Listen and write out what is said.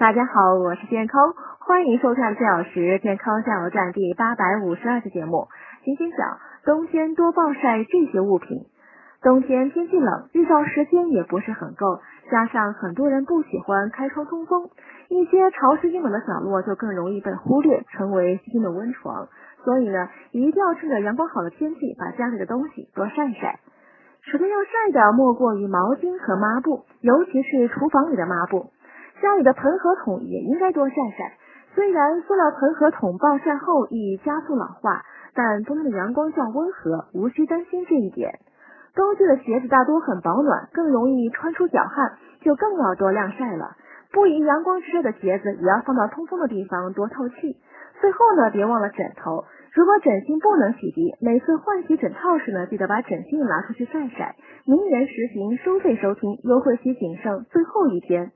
大家好，我是健康，欢迎收看四小时健康加油站第八百五十二期节目。今天讲冬天多暴晒这些物品。冬天天气冷，日照时间也不是很够，加上很多人不喜欢开窗通风，一些潮湿阴冷的角落就更容易被忽略，成为细菌的温床。所以呢，一定要趁着阳光好的天气，把家里的东西多晒晒。首先要晒的莫过于毛巾和抹布，尤其是厨房里的抹布。家里的盆和桶也应该多晒晒。虽然塑料盆和桶暴晒后易加速老化，但冬天的阳光较温和，无需担心这一点。冬季的鞋子大多很保暖，更容易穿出脚汗，就更要多晾晒了。不宜阳光直射的鞋子也要放到通风的地方，多透气。最后呢，别忘了枕头。如果枕芯不能洗涤，每次换洗枕套时呢，记得把枕芯拿出去晒晒。明年实行收费收听，优惠期仅剩最后一天。